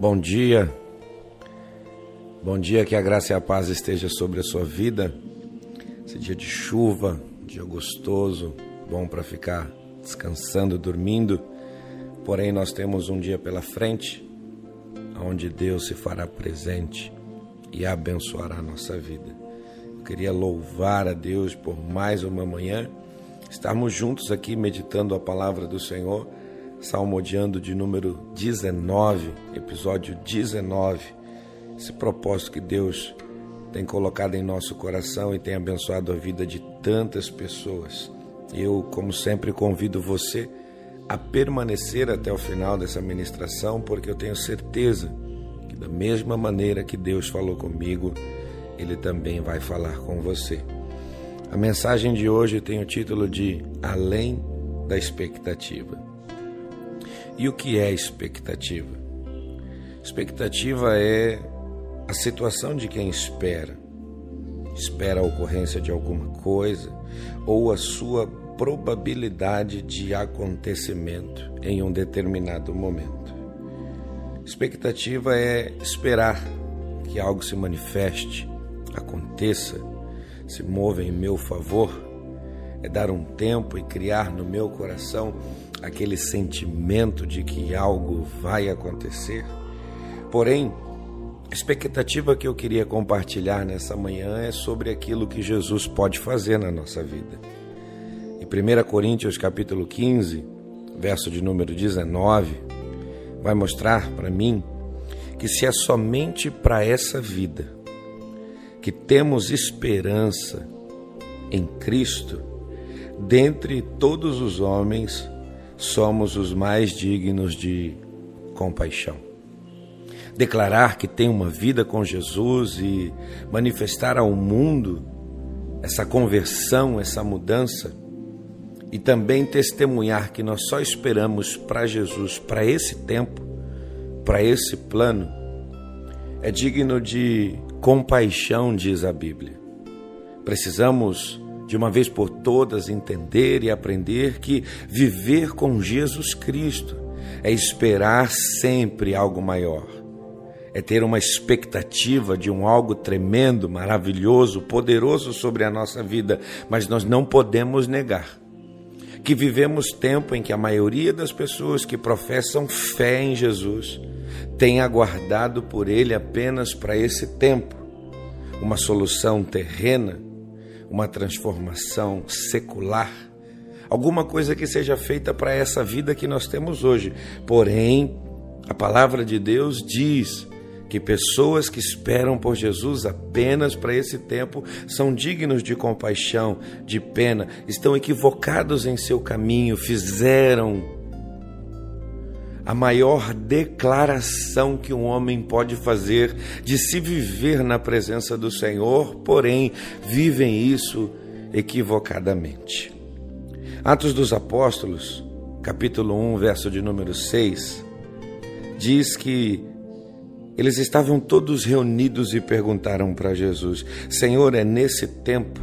Bom dia. Bom dia, que a graça e a paz esteja sobre a sua vida. Esse dia de chuva, dia gostoso, bom para ficar descansando, dormindo. Porém, nós temos um dia pela frente onde Deus se fará presente e abençoará a nossa vida. Eu queria louvar a Deus por mais uma manhã, estarmos juntos aqui meditando a palavra do Senhor salmodiando de número 19, episódio 19. Esse propósito que Deus tem colocado em nosso coração e tem abençoado a vida de tantas pessoas. Eu, como sempre, convido você a permanecer até o final dessa ministração, porque eu tenho certeza que, da mesma maneira que Deus falou comigo, Ele também vai falar com você. A mensagem de hoje tem o título de Além da Expectativa. E o que é expectativa? Expectativa é a situação de quem espera. Espera a ocorrência de alguma coisa ou a sua probabilidade de acontecimento em um determinado momento. Expectativa é esperar que algo se manifeste, aconteça, se mova em meu favor, é dar um tempo e criar no meu coração aquele sentimento de que algo vai acontecer. Porém, a expectativa que eu queria compartilhar nessa manhã é sobre aquilo que Jesus pode fazer na nossa vida. Em 1 Coríntios capítulo 15, verso de número 19, vai mostrar para mim que se é somente para essa vida que temos esperança em Cristo, dentre todos os homens, somos os mais dignos de compaixão. Declarar que tem uma vida com Jesus e manifestar ao mundo essa conversão, essa mudança, e também testemunhar que nós só esperamos para Jesus, para esse tempo, para esse plano, é digno de compaixão, diz a Bíblia. Precisamos de uma vez por todas entender e aprender que viver com Jesus Cristo é esperar sempre algo maior. É ter uma expectativa de um algo tremendo, maravilhoso, poderoso sobre a nossa vida, mas nós não podemos negar que vivemos tempo em que a maioria das pessoas que professam fé em Jesus tem aguardado por ele apenas para esse tempo uma solução terrena uma transformação secular, alguma coisa que seja feita para essa vida que nós temos hoje. Porém, a palavra de Deus diz que pessoas que esperam por Jesus apenas para esse tempo são dignos de compaixão, de pena, estão equivocados em seu caminho, fizeram a maior declaração que um homem pode fazer de se viver na presença do Senhor, porém vivem isso equivocadamente. Atos dos Apóstolos, capítulo 1, verso de número 6, diz que eles estavam todos reunidos e perguntaram para Jesus: Senhor, é nesse tempo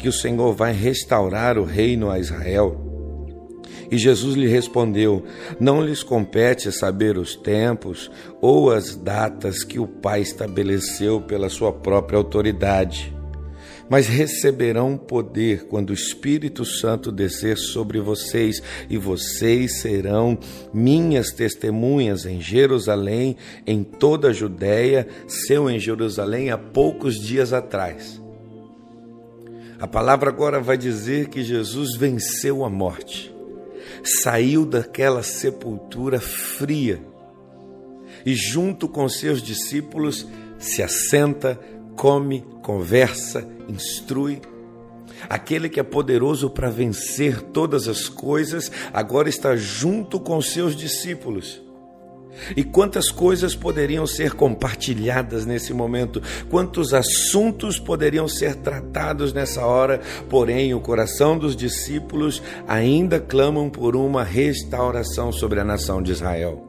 que o Senhor vai restaurar o reino a Israel? E Jesus lhe respondeu: Não lhes compete saber os tempos ou as datas que o Pai estabeleceu pela sua própria autoridade, mas receberão poder quando o Espírito Santo descer sobre vocês, e vocês serão minhas testemunhas em Jerusalém, em toda a Judéia, seu em Jerusalém há poucos dias atrás. A palavra agora vai dizer que Jesus venceu a morte saiu daquela sepultura fria e, junto com seus discípulos, se assenta, come, conversa, instrui. Aquele que é poderoso para vencer todas as coisas, agora está junto com seus discípulos e quantas coisas poderiam ser compartilhadas nesse momento, quantos assuntos poderiam ser tratados nessa hora, porém o coração dos discípulos ainda clamam por uma restauração sobre a nação de Israel.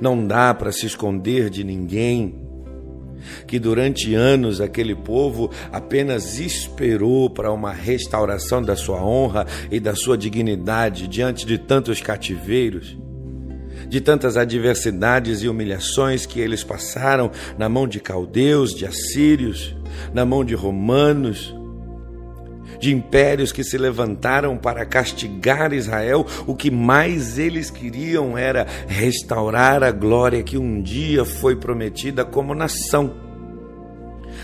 Não dá para se esconder de ninguém que durante anos aquele povo apenas esperou para uma restauração da sua honra e da sua dignidade diante de tantos cativeiros de tantas adversidades e humilhações que eles passaram na mão de caldeus, de assírios, na mão de romanos, de impérios que se levantaram para castigar Israel, o que mais eles queriam era restaurar a glória que um dia foi prometida como nação.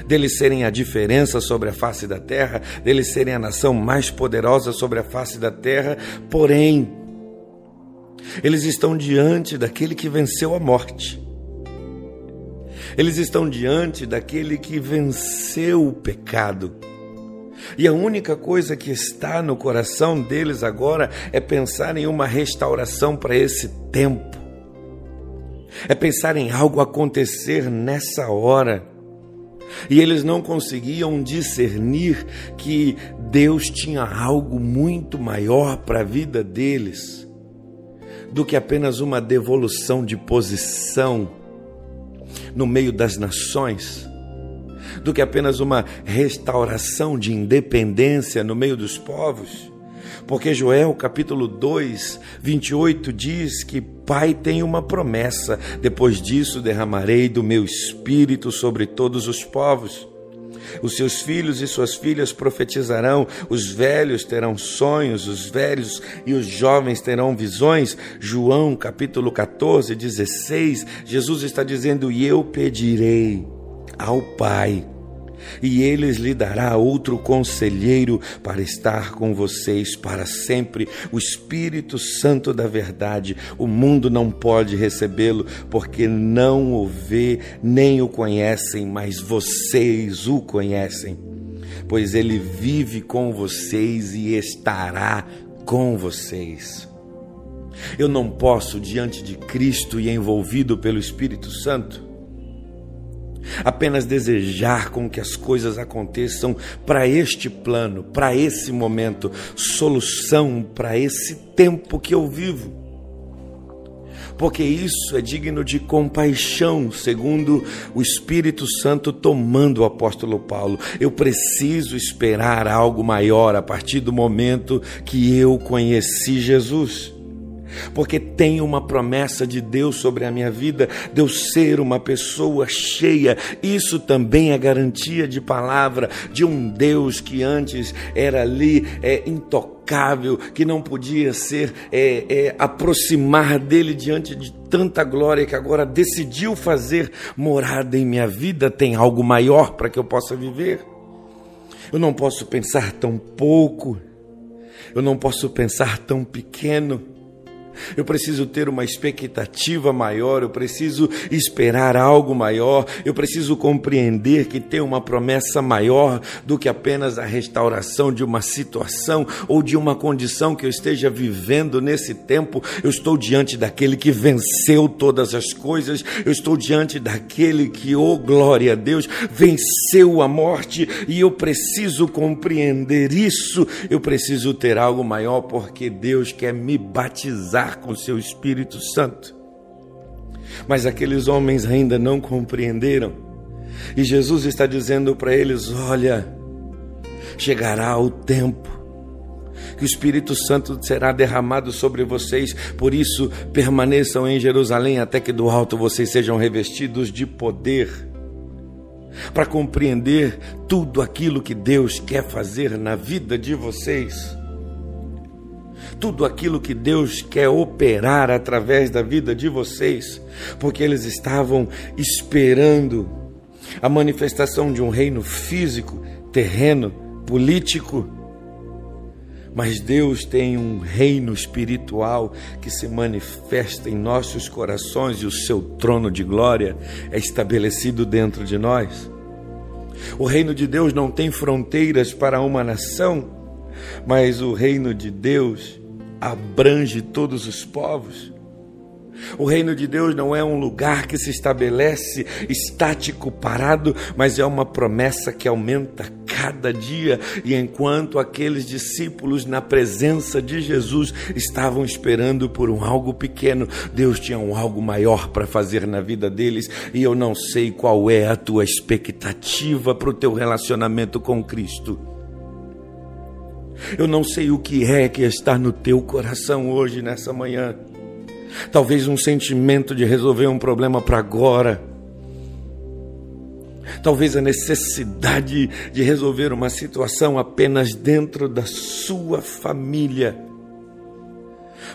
Deles serem a diferença sobre a face da terra, deles serem a nação mais poderosa sobre a face da terra, porém, eles estão diante daquele que venceu a morte. Eles estão diante daquele que venceu o pecado e a única coisa que está no coração deles agora é pensar em uma restauração para esse tempo. É pensar em algo acontecer nessa hora. E eles não conseguiam discernir que Deus tinha algo muito maior para a vida deles do que apenas uma devolução de posição no meio das nações do que apenas uma restauração de independência no meio dos povos. Porque Joel capítulo 2, 28 diz que Pai tem uma promessa: depois disso derramarei do meu espírito sobre todos os povos. Os seus filhos e suas filhas profetizarão, os velhos terão sonhos, os velhos e os jovens terão visões. João capítulo 14, 16, Jesus está dizendo: E eu pedirei ao Pai, e ele lhe dará outro conselheiro para estar com vocês para sempre, o Espírito Santo da verdade. O mundo não pode recebê-lo, porque não o vê nem o conhecem, mas vocês o conhecem, pois ele vive com vocês e estará com vocês. Eu não posso, diante de Cristo e envolvido pelo Espírito Santo, apenas desejar com que as coisas aconteçam para este plano, para esse momento, solução para esse tempo que eu vivo. Porque isso é digno de compaixão, segundo o Espírito Santo tomando o apóstolo Paulo. Eu preciso esperar algo maior a partir do momento que eu conheci Jesus porque tem uma promessa de Deus sobre a minha vida, de eu ser uma pessoa cheia. Isso também é garantia de palavra de um Deus que antes era ali é, intocável, que não podia ser é, é, aproximar dele diante de tanta glória que agora decidiu fazer morada em minha vida. Tem algo maior para que eu possa viver. Eu não posso pensar tão pouco. Eu não posso pensar tão pequeno eu preciso ter uma expectativa maior, eu preciso esperar algo maior, eu preciso compreender que tem uma promessa maior do que apenas a restauração de uma situação ou de uma condição que eu esteja vivendo nesse tempo. Eu estou diante daquele que venceu todas as coisas, eu estou diante daquele que, oh glória a Deus, venceu a morte e eu preciso compreender isso. Eu preciso ter algo maior porque Deus quer me batizar com seu Espírito Santo. Mas aqueles homens ainda não compreenderam. E Jesus está dizendo para eles: Olha, chegará o tempo que o Espírito Santo será derramado sobre vocês, por isso permaneçam em Jerusalém até que do alto vocês sejam revestidos de poder, para compreender tudo aquilo que Deus quer fazer na vida de vocês tudo aquilo que Deus quer operar através da vida de vocês, porque eles estavam esperando a manifestação de um reino físico, terreno, político. Mas Deus tem um reino espiritual que se manifesta em nossos corações e o seu trono de glória é estabelecido dentro de nós. O reino de Deus não tem fronteiras para uma nação, mas o reino de Deus abrange todos os povos. O reino de Deus não é um lugar que se estabelece estático, parado, mas é uma promessa que aumenta cada dia. E enquanto aqueles discípulos, na presença de Jesus, estavam esperando por um algo pequeno, Deus tinha um algo maior para fazer na vida deles. E eu não sei qual é a tua expectativa para o teu relacionamento com Cristo. Eu não sei o que é que está no teu coração hoje, nessa manhã. Talvez um sentimento de resolver um problema para agora. Talvez a necessidade de resolver uma situação apenas dentro da sua família.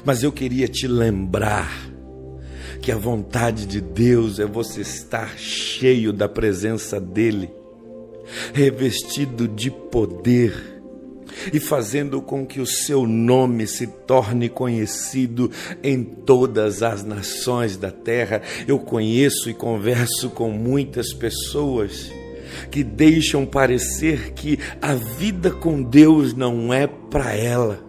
Mas eu queria te lembrar que a vontade de Deus é você estar cheio da presença dEle, revestido de poder e fazendo com que o seu nome se torne conhecido em todas as nações da terra. Eu conheço e converso com muitas pessoas que deixam parecer que a vida com Deus não é para ela.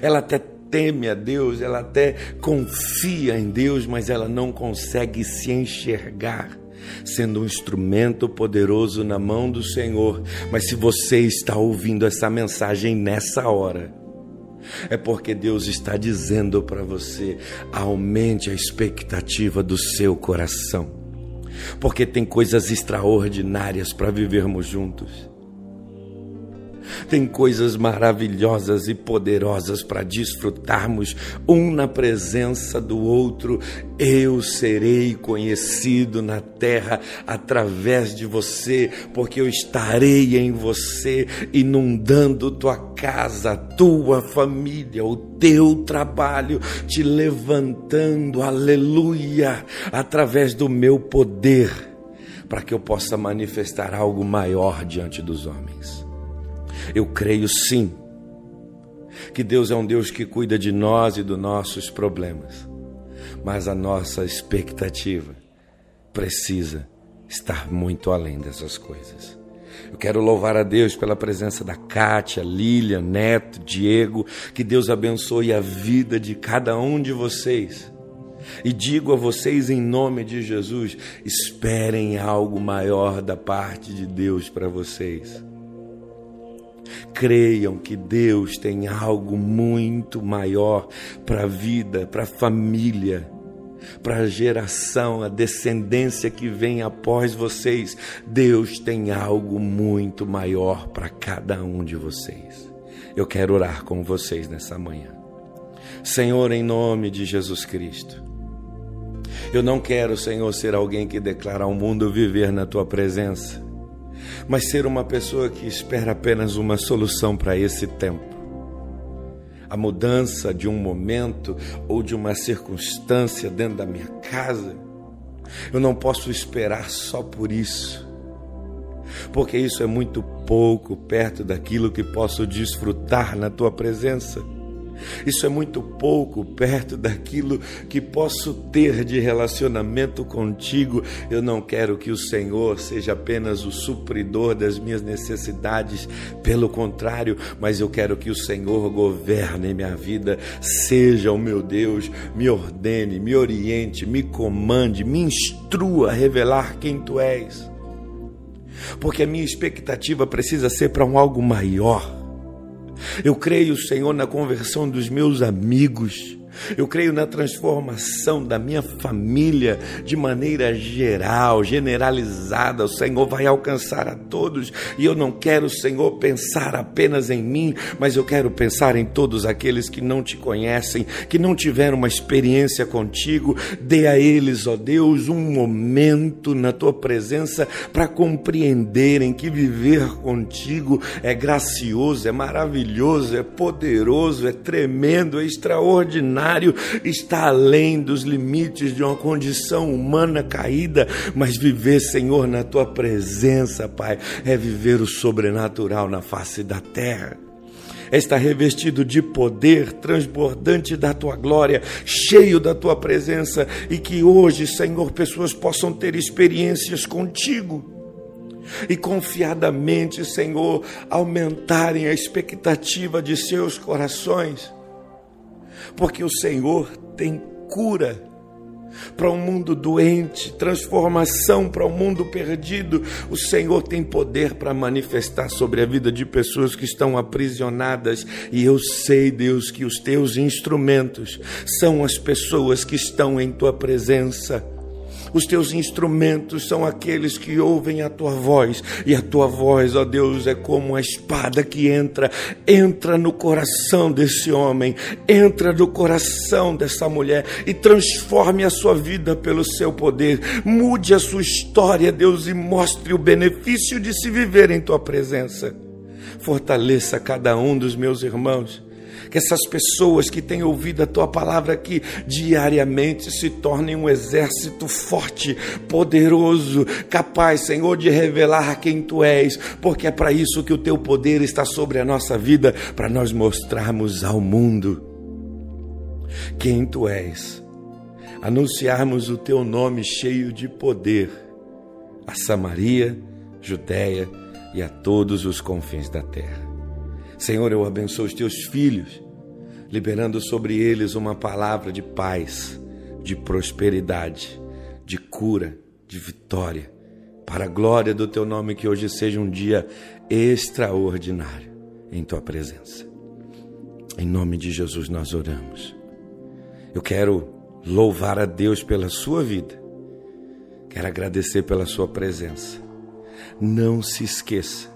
Ela até teme a Deus, ela até confia em Deus, mas ela não consegue se enxergar sendo um instrumento poderoso na mão do Senhor. Mas se você está ouvindo essa mensagem nessa hora, é porque Deus está dizendo para você: aumente a expectativa do seu coração, porque tem coisas extraordinárias para vivermos juntos. Tem coisas maravilhosas e poderosas para desfrutarmos um na presença do outro. Eu serei conhecido na terra através de você, porque eu estarei em você, inundando tua casa, tua família, o teu trabalho, te levantando, aleluia, através do meu poder, para que eu possa manifestar algo maior diante dos homens. Eu creio sim que Deus é um Deus que cuida de nós e dos nossos problemas, mas a nossa expectativa precisa estar muito além dessas coisas. Eu quero louvar a Deus pela presença da Kátia, Lilian, Neto, Diego. Que Deus abençoe a vida de cada um de vocês. E digo a vocês em nome de Jesus: esperem algo maior da parte de Deus para vocês. Creiam que Deus tem algo muito maior para a vida, para a família, para a geração, a descendência que vem após vocês. Deus tem algo muito maior para cada um de vocês. Eu quero orar com vocês nessa manhã. Senhor, em nome de Jesus Cristo. Eu não quero, Senhor, ser alguém que declara ao mundo viver na tua presença mas ser uma pessoa que espera apenas uma solução para esse tempo. A mudança de um momento ou de uma circunstância dentro da minha casa, eu não posso esperar só por isso, porque isso é muito pouco perto daquilo que posso desfrutar na tua presença. Isso é muito pouco perto daquilo que posso ter de relacionamento contigo. Eu não quero que o Senhor seja apenas o supridor das minhas necessidades, pelo contrário, mas eu quero que o Senhor governe minha vida, seja o meu Deus, me ordene, me oriente, me comande, me instrua a revelar quem tu és. Porque a minha expectativa precisa ser para um algo maior eu creio, Senhor, na conversão dos meus amigos. Eu creio na transformação da minha família de maneira geral, generalizada. O Senhor vai alcançar a todos e eu não quero, Senhor, pensar apenas em mim, mas eu quero pensar em todos aqueles que não te conhecem, que não tiveram uma experiência contigo. Dê a eles, ó Deus, um momento na tua presença para compreenderem que viver contigo é gracioso, é maravilhoso, é poderoso, é tremendo, é extraordinário está além dos limites de uma condição humana caída, mas viver, Senhor, na tua presença, Pai, é viver o sobrenatural na face da terra é estar revestido de poder, transbordante da tua glória, cheio da tua presença, e que hoje, Senhor, pessoas possam ter experiências contigo. E confiadamente, Senhor, aumentarem a expectativa de seus corações porque o Senhor tem cura para um mundo doente, transformação para um mundo perdido. O Senhor tem poder para manifestar sobre a vida de pessoas que estão aprisionadas, e eu sei, Deus, que os teus instrumentos são as pessoas que estão em tua presença Os teus instrumentos são aqueles que ouvem a tua voz, e a tua voz, ó Deus, é como uma espada que entra, entra no coração desse homem, entra no coração dessa mulher e transforme a sua vida pelo seu poder. Mude a sua história, Deus, e mostre o benefício de se viver em tua presença. Fortaleça cada um dos meus irmãos que essas pessoas que têm ouvido a tua palavra aqui diariamente se tornem um exército forte, poderoso, capaz, Senhor, de revelar quem tu és, porque é para isso que o teu poder está sobre a nossa vida, para nós mostrarmos ao mundo quem tu és, anunciarmos o teu nome cheio de poder a Samaria, Judéia e a todos os confins da terra. Senhor, eu abençoo os teus filhos, liberando sobre eles uma palavra de paz, de prosperidade, de cura, de vitória, para a glória do teu nome, que hoje seja um dia extraordinário em tua presença. Em nome de Jesus nós oramos. Eu quero louvar a Deus pela sua vida. Quero agradecer pela sua presença. Não se esqueça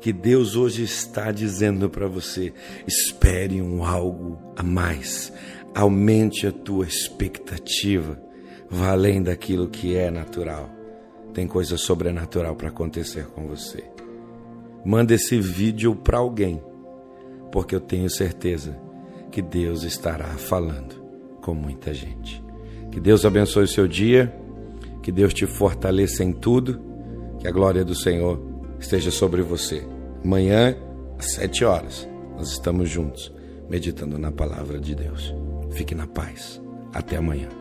que Deus hoje está dizendo para você: espere um algo a mais, aumente a tua expectativa, vá além daquilo que é natural. Tem coisa sobrenatural para acontecer com você. Manda esse vídeo para alguém, porque eu tenho certeza que Deus estará falando com muita gente. Que Deus abençoe o seu dia, que Deus te fortaleça em tudo, que a glória do Senhor esteja sobre você. Amanhã, às sete horas, nós estamos juntos, meditando na palavra de Deus. Fique na paz. Até amanhã.